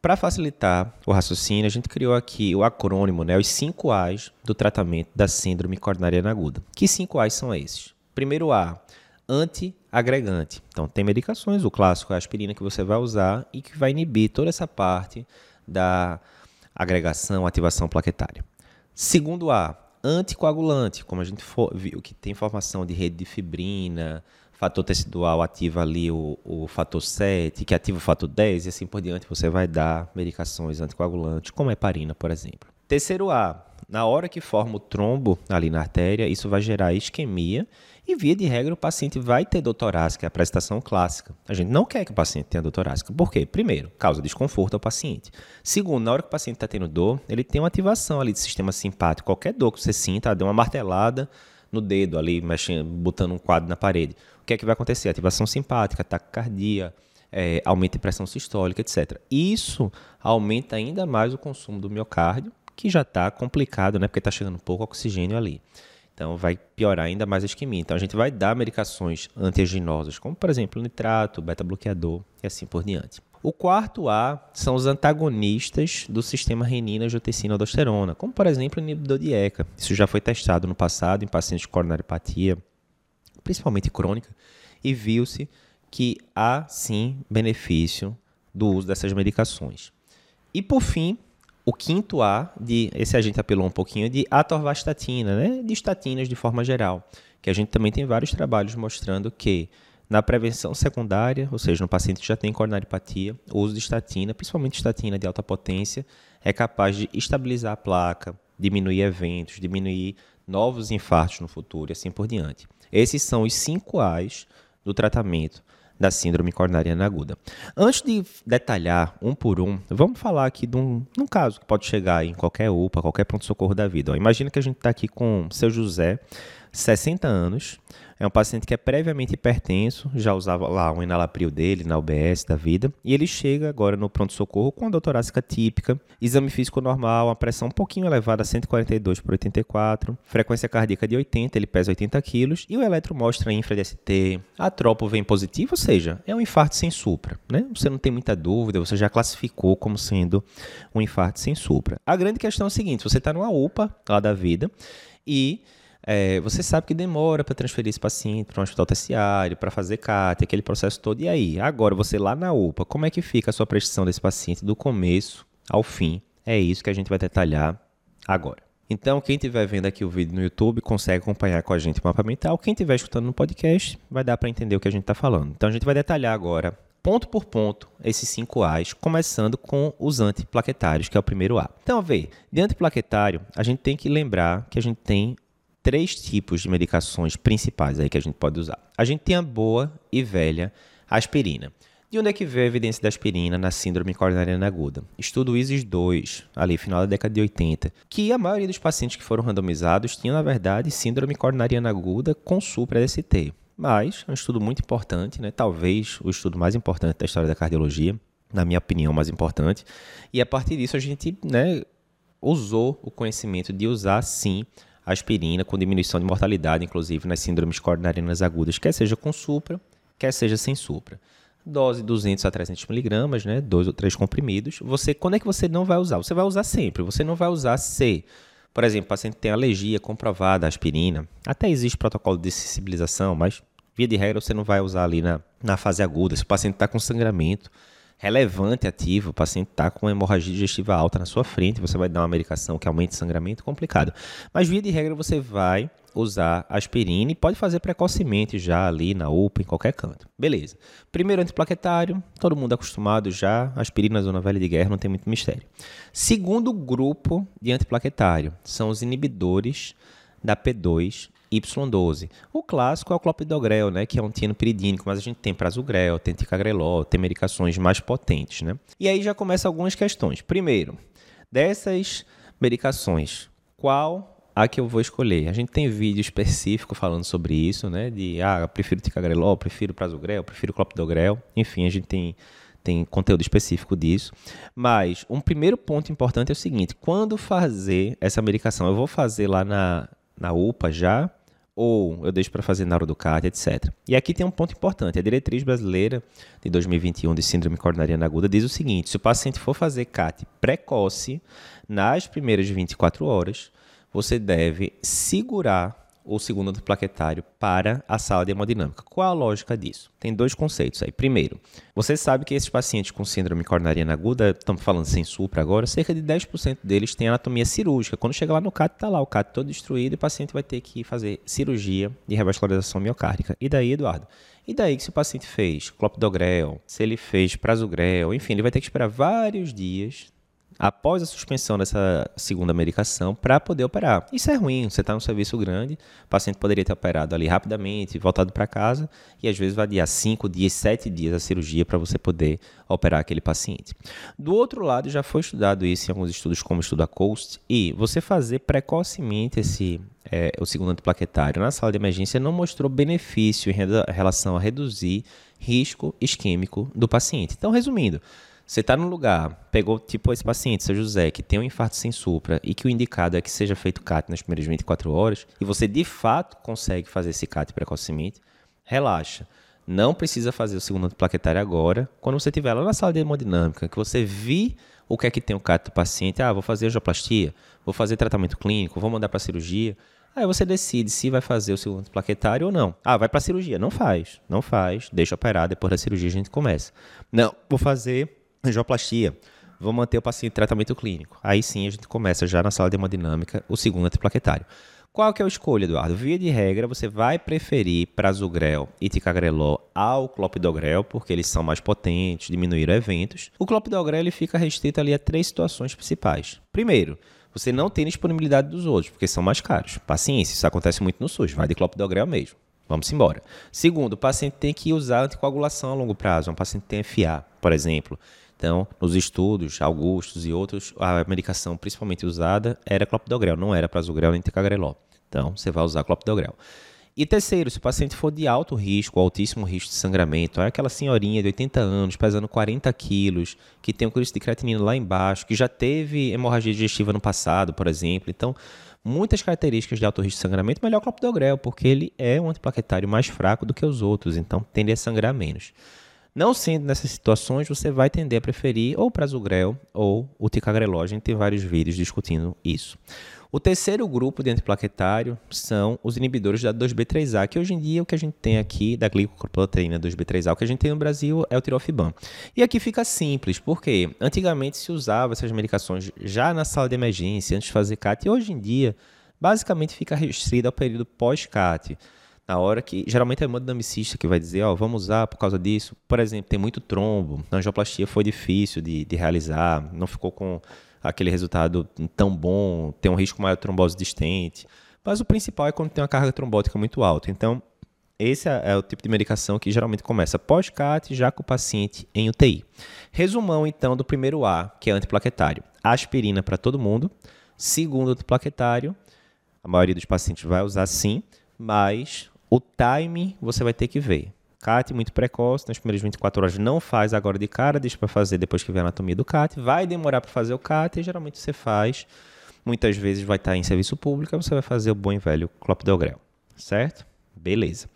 Para facilitar o raciocínio, a gente criou aqui o acrônimo, né, os 5 A's do tratamento da síndrome coronariana aguda. Que 5 A's são esses? Primeiro A, antiagregante. Então, tem medicações, o clássico é a aspirina que você vai usar e que vai inibir toda essa parte da agregação, ativação plaquetária. Segundo A, anticoagulante, como a gente viu que tem formação de rede de fibrina, fator tecidual ativa ali o, o fator 7, que ativa o fator 10, e assim por diante você vai dar medicações anticoagulantes, como a heparina, por exemplo. Terceiro A, na hora que forma o trombo ali na artéria, isso vai gerar isquemia e, via de regra, o paciente vai ter dor torácica, é a prestação clássica. A gente não quer que o paciente tenha dor torácica. Por quê? Primeiro, causa desconforto ao paciente. Segundo, na hora que o paciente está tendo dor, ele tem uma ativação ali do sistema simpático. Qualquer dor que você sinta, deu uma martelada no dedo ali, mexendo, botando um quadro na parede que é que vai acontecer? Ativação simpática, taquicardia, é, aumento de pressão sistólica, etc. Isso aumenta ainda mais o consumo do miocárdio, que já está complicado, né? Porque está chegando pouco oxigênio ali. Então vai piorar ainda mais a isquemia. Então a gente vai dar medicações antiaginosas, como por exemplo nitrato, beta-bloqueador e assim por diante. O quarto A são os antagonistas do sistema renina-angiotensina-aldosterona, como por exemplo o inibidor de ECA. Isso já foi testado no passado em pacientes com coronariopatia principalmente crônica, e viu-se que há sim benefício do uso dessas medicações. E por fim, o quinto A, de, esse a gente apelou um pouquinho, de atorvastatina, né? de estatinas de forma geral, que a gente também tem vários trabalhos mostrando que na prevenção secundária, ou seja, no paciente que já tem coronariopatia, o uso de estatina, principalmente estatina de alta potência, é capaz de estabilizar a placa, diminuir eventos, diminuir novos infartos no futuro e assim por diante. Esses são os cinco A's do tratamento da síndrome coronariana aguda. Antes de detalhar um por um, vamos falar aqui de um, de um caso que pode chegar em qualquer UPA, qualquer pronto-socorro da vida. imagina que a gente está aqui com seu José, 60 anos, é um paciente que é previamente hipertenso, já usava lá um enalapril dele na UBS da vida, e ele chega agora no pronto-socorro com a dor torácica típica, exame físico normal, uma pressão um pouquinho elevada, 142 por 84, frequência cardíaca de 80, ele pesa 80 quilos, e o eletro mostra infra-DST, a tropo vem positivo, ou seja, é um infarto sem supra, né? Você não tem muita dúvida, você já classificou como sendo um infarto sem supra. A grande questão é o seguinte, você está numa UPA lá da vida, e é, você sabe que demora para transferir esse paciente para um hospital terciário, para fazer CAT, aquele processo todo. E aí, agora você lá na UPA, como é que fica a sua prestação desse paciente do começo ao fim? É isso que a gente vai detalhar agora. Então, quem estiver vendo aqui o vídeo no YouTube consegue acompanhar com a gente o mapa mental. Quem estiver escutando no podcast vai dar para entender o que a gente está falando. Então, a gente vai detalhar agora, ponto por ponto, esses cinco A's, começando com os antiplaquetários, que é o primeiro A. Então, vê, de antiplaquetário, a gente tem que lembrar que a gente tem três tipos de medicações principais aí que a gente pode usar. A gente tem a boa e velha aspirina. De onde é que veio a evidência da aspirina na síndrome coronariana aguda? Estudo ISIS 2, ali final da década de 80, que a maioria dos pacientes que foram randomizados tinham, na verdade, síndrome coronariana aguda com supra-DST. Mas é um estudo muito importante, né? talvez o estudo mais importante da história da cardiologia, na minha opinião, mais importante. E a partir disso a gente né, usou o conhecimento de usar, sim, aspirina com diminuição de mortalidade, inclusive nas síndromes coronarianas agudas, quer seja com supra, quer seja sem supra. Dose 200 a 300 miligramas, né? Dois ou três comprimidos. Você, quando é que você não vai usar? Você vai usar sempre. Você não vai usar se, por exemplo, o paciente tem alergia comprovada à aspirina. Até existe protocolo de sensibilização, mas via de regra você não vai usar ali na, na fase aguda. Se o paciente está com sangramento, relevante ativo, o paciente está com hemorragia digestiva alta na sua frente, você vai dar uma medicação que aumente o sangramento, complicado. Mas via de regra você vai usar aspirina e pode fazer precocemente já ali na UPA, em qualquer canto. Beleza. Primeiro antiplaquetário, todo mundo acostumado já, aspirina zona velha de guerra, não tem muito mistério. Segundo grupo de antiplaquetário, são os inibidores da P2 Y12. O clássico é o clopidogrel, né, que é um tianopiridínico, mas a gente tem prasugrel, tem ticagrelol, tem medicações mais potentes, né? E aí já começam algumas questões. Primeiro, dessas medicações, qual a que eu vou escolher? A gente tem vídeo específico falando sobre isso, né? De, ah, prefiro ticagrelol, prefiro prasugrel, prefiro clopidogrel. Enfim, a gente tem tem conteúdo específico disso. Mas um primeiro ponto importante é o seguinte: quando fazer essa medicação, eu vou fazer lá na, na UPA já ou eu deixo para fazer na hora do CAT, etc. E aqui tem um ponto importante. A diretriz brasileira de 2021 de síndrome coronariana aguda diz o seguinte: se o paciente for fazer CAT precoce, nas primeiras 24 horas, você deve segurar o segundo antiplaquetário para a sala de hemodinâmica. Qual a lógica disso? Tem dois conceitos aí. Primeiro, você sabe que esses pacientes com síndrome coronariana aguda, estamos falando sem supra agora, cerca de 10% deles têm anatomia cirúrgica. Quando chega lá no CAT, está lá o CAT todo destruído e o paciente vai ter que fazer cirurgia de revascularização miocárdica. E daí, Eduardo? E daí que se o paciente fez clopidogrel, se ele fez prasugrel, enfim, ele vai ter que esperar vários dias após a suspensão dessa segunda medicação para poder operar. Isso é ruim, você está num serviço grande, o paciente poderia ter operado ali rapidamente, voltado para casa, e às vezes vai adiar 5 dias, 7 dias a cirurgia para você poder operar aquele paciente. Do outro lado, já foi estudado isso em alguns estudos, como o estudo da COAST, e você fazer precocemente esse é, o segundo antiplaquetário na sala de emergência não mostrou benefício em relação a reduzir risco isquêmico do paciente. Então, resumindo, você está num lugar, pegou tipo esse paciente, seu José, que tem um infarto sem supra e que o indicado é que seja feito CAT nas primeiras 24 horas, e você de fato consegue fazer esse CAT precocemente, relaxa. Não precisa fazer o segundo plaquetário agora. Quando você estiver lá na sala de hemodinâmica, que você vir o que é que tem o CAT do paciente, ah, vou fazer angioplastia, vou fazer tratamento clínico, vou mandar para cirurgia. Aí você decide se vai fazer o segundo plaquetário ou não. Ah, vai para cirurgia. Não faz. Não faz. Deixa operar. Depois da cirurgia a gente começa. Não, vou fazer angioplastia, vou manter o paciente em tratamento clínico. Aí sim a gente começa já na sala de hemodinâmica o segundo antiplaquetário. Qual que é a escolha, Eduardo? Via de regra, você vai preferir prasugrel e ticagrelol ao clopidogrel, porque eles são mais potentes, diminuíram eventos. O clopidogrel ele fica restrito ali a três situações principais. Primeiro, você não tem disponibilidade dos outros, porque são mais caros. Paciência, isso acontece muito no SUS, vai de clopidogrel mesmo. Vamos embora. Segundo, o paciente tem que usar anticoagulação a longo prazo. Um paciente tem FA, por exemplo. Então, nos estudos, Augustos e outros, a medicação principalmente usada era clopidogrel, não era prasugrel nem ticagrelol. Então, você vai usar clopidogrel. E terceiro, se o paciente for de alto risco, altíssimo risco de sangramento, é aquela senhorinha de 80 anos, pesando 40 quilos, que tem um crítico de creatinina lá embaixo, que já teve hemorragia digestiva no passado, por exemplo. Então, muitas características de alto risco de sangramento, melhor clopidogrel, porque ele é um antiplaquetário mais fraco do que os outros, então tende a sangrar menos. Não sendo nessas situações, você vai tender a preferir ou o prasugrel ou o ticagrelol. A gente tem vários vídeos discutindo isso. O terceiro grupo de antiplaquetário são os inibidores da 2B3A, que hoje em dia o que a gente tem aqui da glicoproteína 2B3A, o que a gente tem no Brasil é o tirofiban. E aqui fica simples, porque antigamente se usava essas medicações já na sala de emergência, antes de fazer CAT, e hoje em dia basicamente fica restrito ao período pós-CAT na hora que geralmente é o hemodinamicista que vai dizer, ó, oh, vamos usar por causa disso. Por exemplo, tem muito trombo, a angioplastia foi difícil de, de realizar, não ficou com aquele resultado tão bom, tem um risco maior de trombose distente. Mas o principal é quando tem uma carga trombótica muito alta. Então, esse é, é o tipo de medicação que geralmente começa pós-CAT, já com o paciente em UTI. Resumão, então, do primeiro A, que é antiplaquetário. Aspirina para todo mundo. Segundo antiplaquetário, a maioria dos pacientes vai usar sim, mas o time você vai ter que ver. CAT muito precoce, nas primeiras 24 horas não faz agora de cara, deixa para fazer depois que vê a anatomia do CAT. Vai demorar para fazer o CAT e geralmente você faz. Muitas vezes vai estar em serviço público, você vai fazer o bom e velho clopidogrel, certo? Beleza.